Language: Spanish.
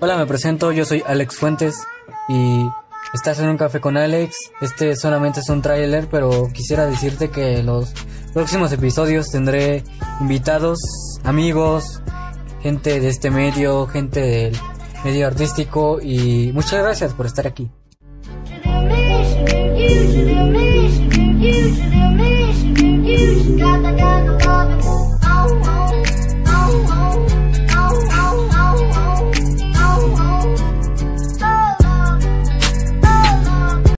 Hola, me presento, yo soy Alex Fuentes y estás en un café con Alex. Este solamente es un tráiler, pero quisiera decirte que los próximos episodios tendré invitados, amigos, gente de este medio, gente del medio artístico y muchas gracias por estar aquí.